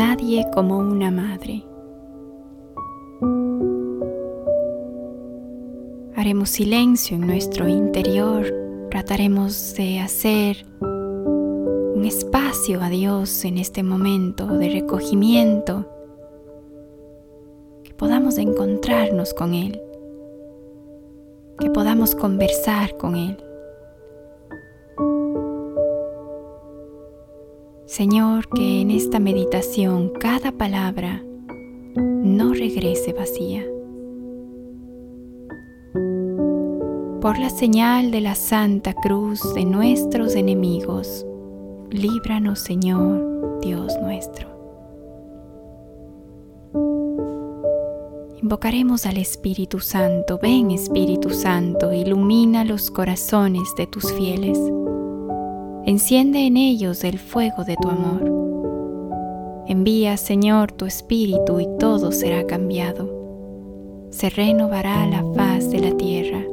nadie como una madre. Haremos silencio en nuestro interior, trataremos de hacer un espacio a Dios en este momento de recogimiento, que podamos encontrarnos con Él, que podamos conversar con Él. Señor, que en esta meditación cada palabra no regrese vacía. Por la señal de la Santa Cruz de nuestros enemigos, líbranos Señor, Dios nuestro. Invocaremos al Espíritu Santo. Ven Espíritu Santo, ilumina los corazones de tus fieles Enciende en ellos el fuego de tu amor. Envía, Señor, tu Espíritu y todo será cambiado. Se renovará la faz de la tierra.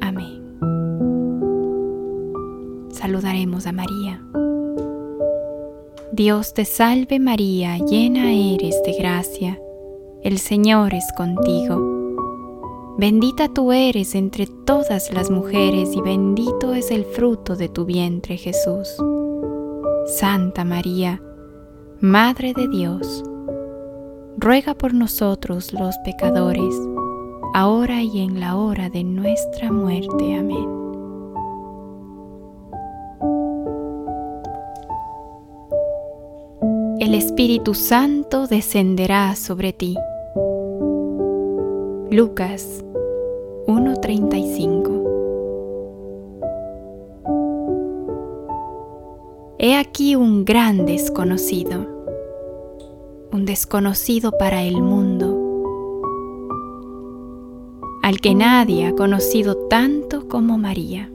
Amén. Saludaremos a María. Dios te salve María, llena eres de gracia. El Señor es contigo Bendita tú eres entre todas las mujeres y bendito es el fruto de tu vientre Jesús. Santa María, Madre de Dios, ruega por nosotros los pecadores, ahora y en la hora de nuestra muerte. Amén. El Espíritu Santo descenderá sobre ti. Lucas 1.35 He aquí un gran desconocido, un desconocido para el mundo, al que nadie ha conocido tanto como María.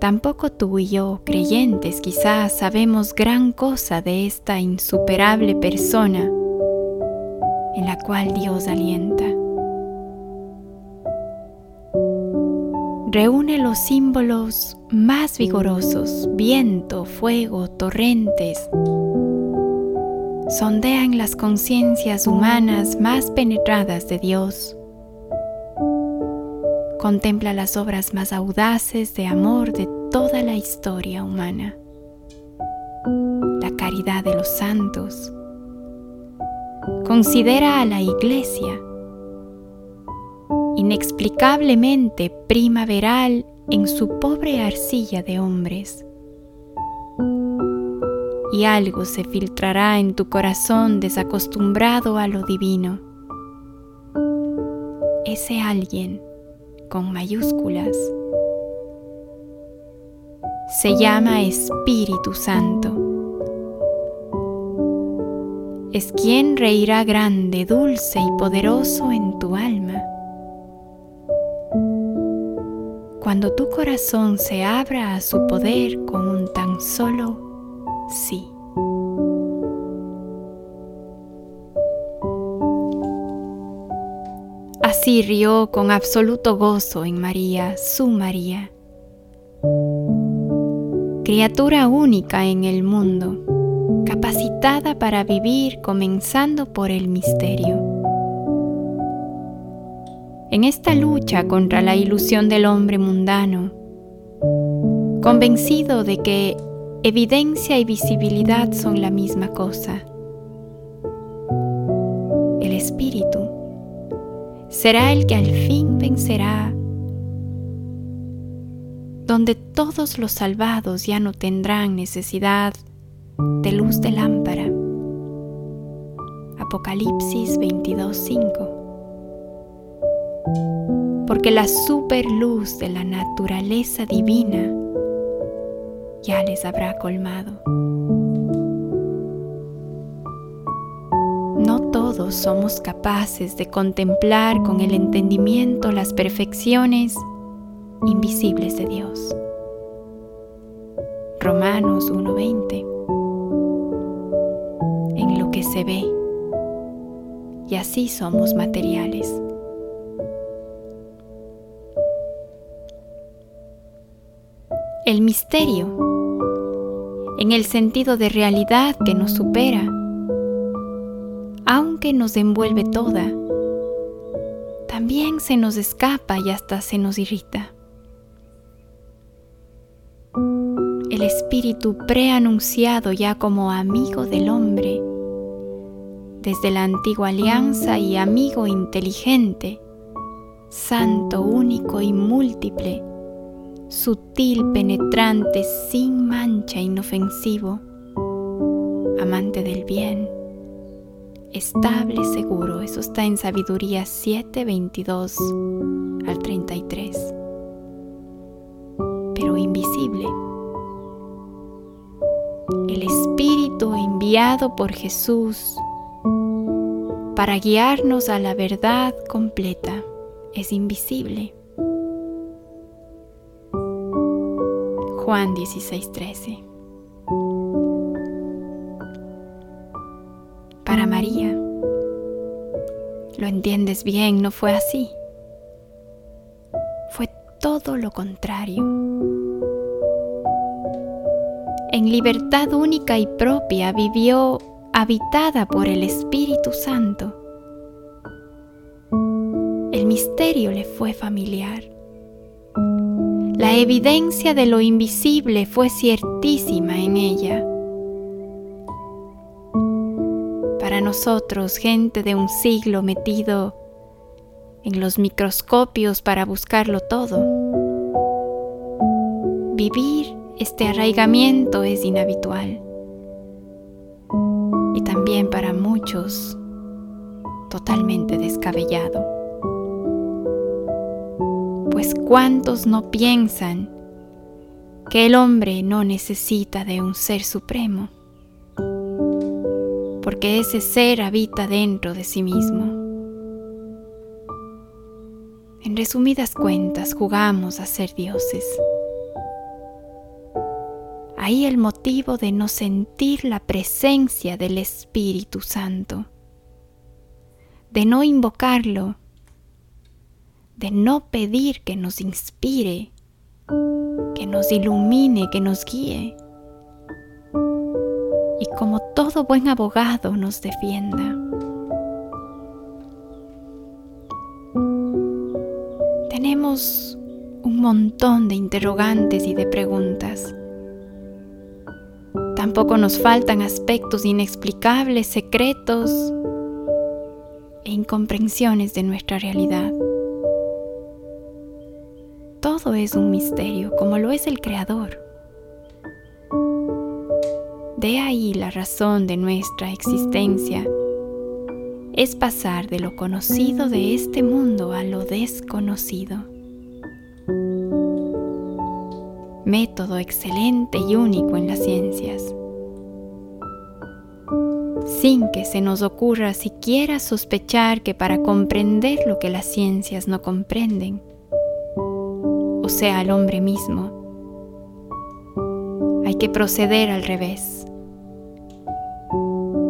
Tampoco tú y yo, creyentes, quizás sabemos gran cosa de esta insuperable persona en la cual Dios alienta. Reúne los símbolos más vigorosos, viento, fuego, torrentes. Sondean las conciencias humanas más penetradas de Dios. Contempla las obras más audaces de amor de toda la historia humana. La caridad de los santos, considera a la iglesia inexplicablemente primaveral en su pobre arcilla de hombres. Y algo se filtrará en tu corazón desacostumbrado a lo divino. Ese alguien, con mayúsculas, se llama Espíritu Santo es quien reirá grande, dulce y poderoso en tu alma. Cuando tu corazón se abra a su poder con un tan solo sí. Así rió con absoluto gozo en María, su María, criatura única en el mundo capacitada para vivir comenzando por el misterio. En esta lucha contra la ilusión del hombre mundano, convencido de que evidencia y visibilidad son la misma cosa, el Espíritu será el que al fin vencerá donde todos los salvados ya no tendrán necesidad de luz de lámpara. Apocalipsis 22:5. Porque la superluz de la naturaleza divina ya les habrá colmado. No todos somos capaces de contemplar con el entendimiento las perfecciones invisibles de Dios. Romanos 1:20 se ve y así somos materiales. El misterio en el sentido de realidad que nos supera, aunque nos envuelve toda, también se nos escapa y hasta se nos irrita. El espíritu preanunciado ya como amigo del hombre, desde la antigua alianza y amigo inteligente, santo, único y múltiple, sutil, penetrante, sin mancha, inofensivo, amante del bien, estable, seguro. Eso está en Sabiduría 7, 22 al 33. Pero invisible. El Espíritu enviado por Jesús para guiarnos a la verdad completa es invisible. Juan 16:13 Para María, lo entiendes bien, no fue así. Fue todo lo contrario. En libertad única y propia vivió habitada por el Espíritu Santo. El misterio le fue familiar. La evidencia de lo invisible fue ciertísima en ella. Para nosotros, gente de un siglo metido en los microscopios para buscarlo todo, vivir este arraigamiento es inhabitual y también para muchos totalmente descabellado. Pues cuántos no piensan que el hombre no necesita de un ser supremo, porque ese ser habita dentro de sí mismo. En resumidas cuentas, jugamos a ser dioses ahí el motivo de no sentir la presencia del Espíritu Santo, de no invocarlo, de no pedir que nos inspire, que nos ilumine, que nos guíe. Y como todo buen abogado nos defienda. Tenemos un montón de interrogantes y de preguntas. Tampoco nos faltan aspectos inexplicables, secretos e incomprensiones de nuestra realidad. Todo es un misterio, como lo es el Creador. De ahí la razón de nuestra existencia es pasar de lo conocido de este mundo a lo desconocido. método excelente y único en las ciencias. Sin que se nos ocurra siquiera sospechar que para comprender lo que las ciencias no comprenden, sea, al hombre mismo, hay que proceder al revés.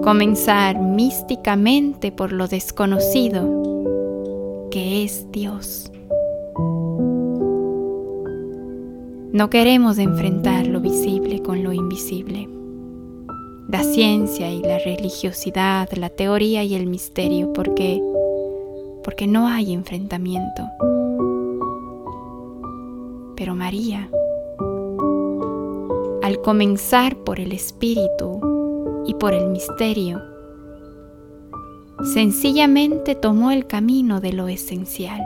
Comenzar místicamente por lo desconocido, que es Dios. No queremos enfrentar lo visible con lo invisible. La ciencia y la religiosidad, la teoría y el misterio, porque porque no hay enfrentamiento. Pero María, al comenzar por el espíritu y por el misterio, sencillamente tomó el camino de lo esencial.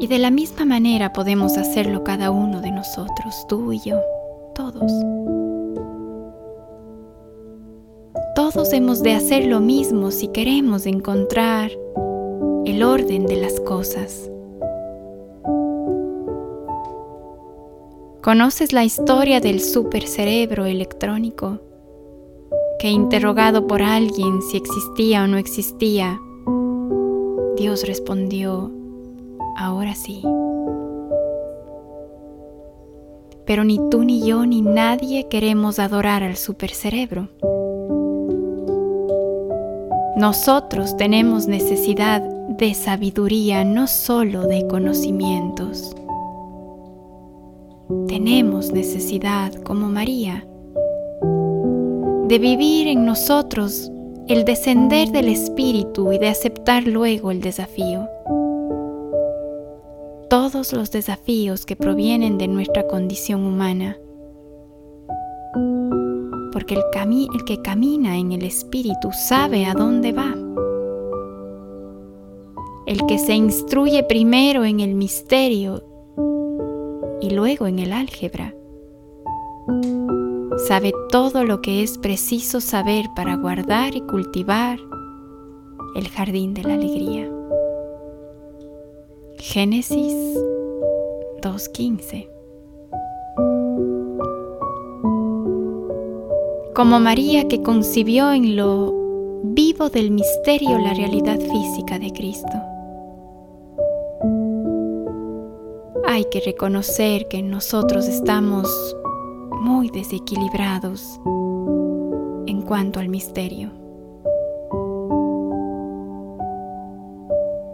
Y de la misma manera podemos hacerlo cada uno de nosotros, tú y yo, todos. Todos hemos de hacer lo mismo si queremos encontrar el orden de las cosas. ¿Conoces la historia del supercerebro electrónico? Que interrogado por alguien si existía o no existía, Dios respondió, ahora sí. Pero ni tú ni yo ni nadie queremos adorar al supercerebro. Nosotros tenemos necesidad de sabiduría, no solo de conocimientos. tenemos necesidad, como María, de vivir en nosotros el descender del Espíritu y de aceptar luego el desafío. Todos los desafíos que provienen de nuestra condición humana. Porque el, que camina en el Espíritu sabe a dónde va. El que se instruye primero en el misterio y luego en el álgebra sabe todo lo que es preciso saber para guardar y cultivar el jardín de la alegría. Génesis 2.15 Como María que concibió en lo vivo del misterio la realidad física de Cristo. Hay que reconocer que nosotros estamos muy desequilibrados en cuanto al misterio.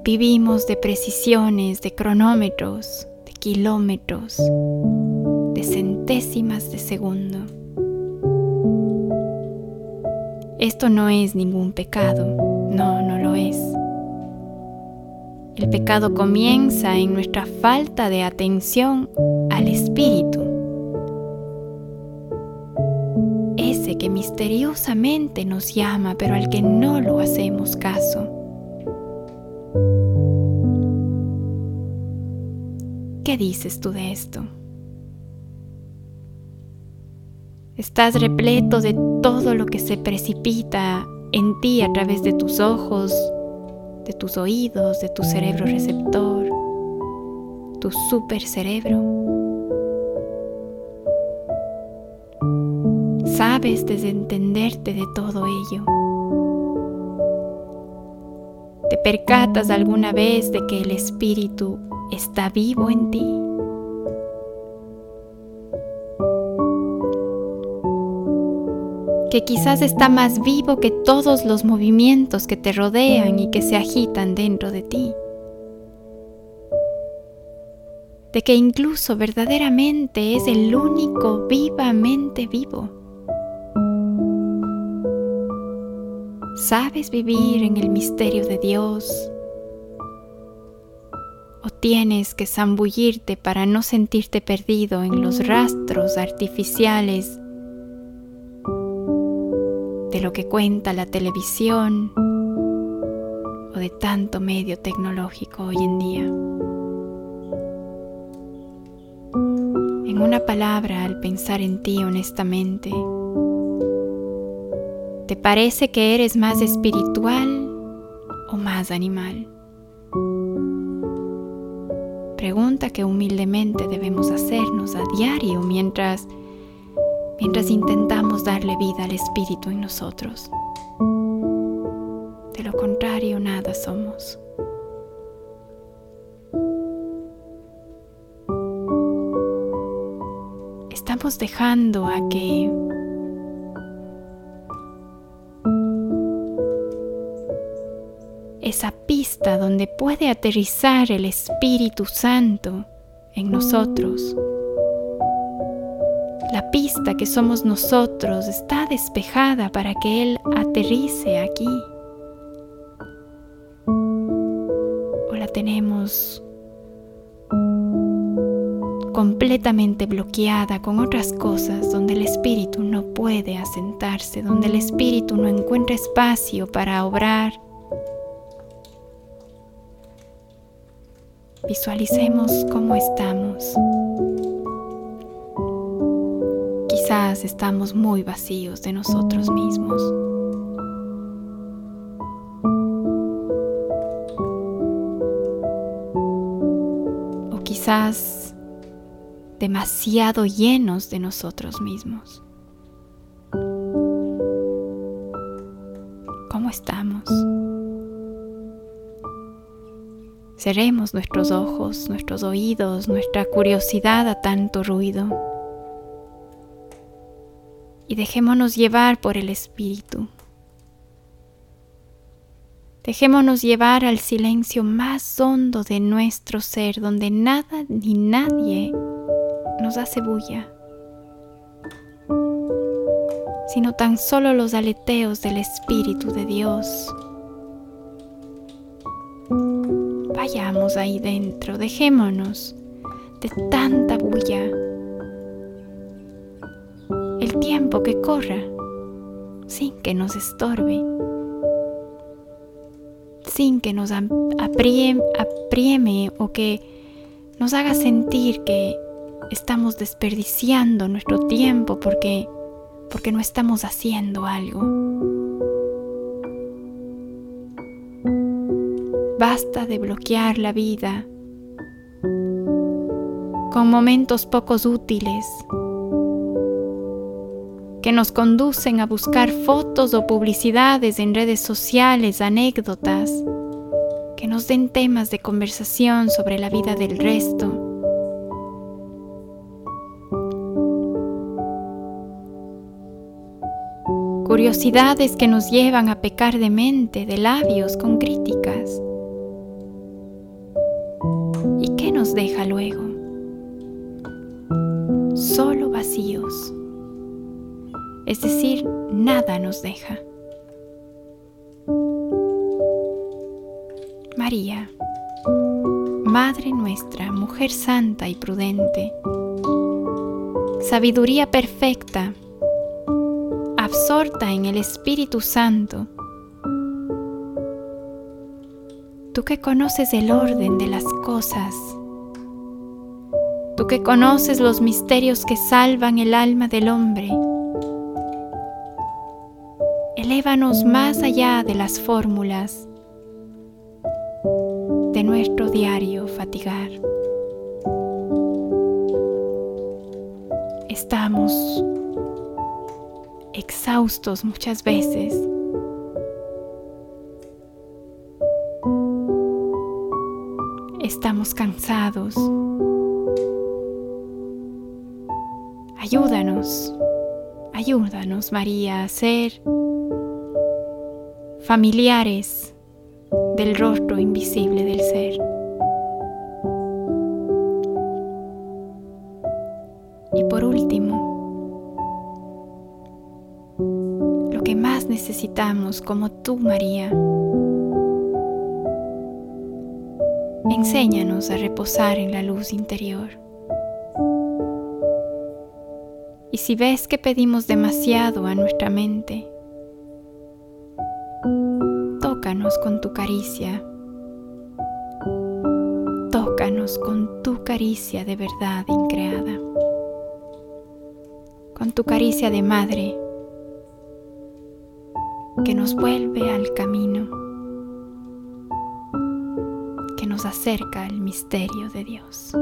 Vivimos de precisiones, de cronómetros, de kilómetros, de centésimas de segundo. Esto no es ningún pecado, no, no lo es. El pecado comienza en nuestra falta de atención al espíritu que misteriosamente nos llama, pero al que no lo hacemos caso. ¿Qué dices tú de esto? Estás repleto de todo lo que se precipita en ti a través de tus ojos, de tus oídos, de tu cerebro receptor, tu super cerebro. sabes desentenderte de todo ello. ¿Te percatas alguna vez de que el Espíritu está vivo en ti? Que quizás está más vivo que todos los movimientos que te rodean y que se agitan dentro de ti. De que incluso verdaderamente es el único vivamente vivo. ¿Sabes vivir en el misterio de Dios? ¿O tienes que zambullirte para no sentirte perdido en los rastros artificiales lo que cuenta la televisión o de tanto medio tecnológico hoy en día? En una palabra, al pensar en ti honestamente, ¿Te parece que eres más espiritual o más animal? Pregunta que humildemente debemos hacernos a diario mientras mientras intentamos darle vida al espíritu en nosotros. De lo contrario, nada somos. Estamos dejando a que esa pista donde puede aterrizar el Espíritu Santo en nosotros. La pista que somos nosotros está despejada para que Él aterrice aquí. O la tenemos completamente bloqueada con otras cosas donde el espíritu no puede asentarse, donde el espíritu no encuentra espacio para obrar Visualicemos cómo estamos. Quizás estamos muy vacíos de nosotros mismos. O quizás demasiado llenos de nosotros mismos. ¿Cómo estamos? Cerremos nuestros ojos, nuestros oídos, nuestra curiosidad a tanto ruido y dejémonos llevar por el Espíritu. Dejémonos llevar al silencio más hondo de nuestro ser, donde nada ni nadie nos hace bulla, sino tan solo los aleteos del Espíritu de Dios. Vayamos ahí dentro, dejémonos de tanta bulla. Tiempo que corra sin que nos estorbe, sin que nos aprieme o que nos haga sentir que estamos desperdiciando nuestro tiempo porque porque no estamos haciendo algo. Basta de bloquear la vida con momentos pocos útiles que nos conducen a buscar fotos o publicidades en redes sociales, anécdotas, que nos den temas de conversación sobre la vida del resto. Curiosidades que nos llevan a pecar de mente, de labios, con críticas. ¿Y qué nos deja luego? Solo vacíos. Es decir, nada nos deja. María, Madre nuestra, mujer santa y prudente, sabiduría perfecta, absorta en el Espíritu Santo, tú que conoces el orden de las cosas, tú que conoces los misterios que salvan el alma del hombre, elévanos más allá de las fórmulas de nuestro diario fatigar. Estamos exhaustos muchas veces. Estamos cansados. Ayúdanos, ayúdanos María a ser familiares del rostro invisible del ser. Y por último, lo que más necesitamos como tú, María, enséñanos a reposar en la luz interior. Y si ves que pedimos demasiado a nuestra mente, tócanos con tu caricia. Tócanos con tu caricia de verdad increada. Con tu caricia de madre que nos vuelve al camino, que nos acerca al misterio de Dios.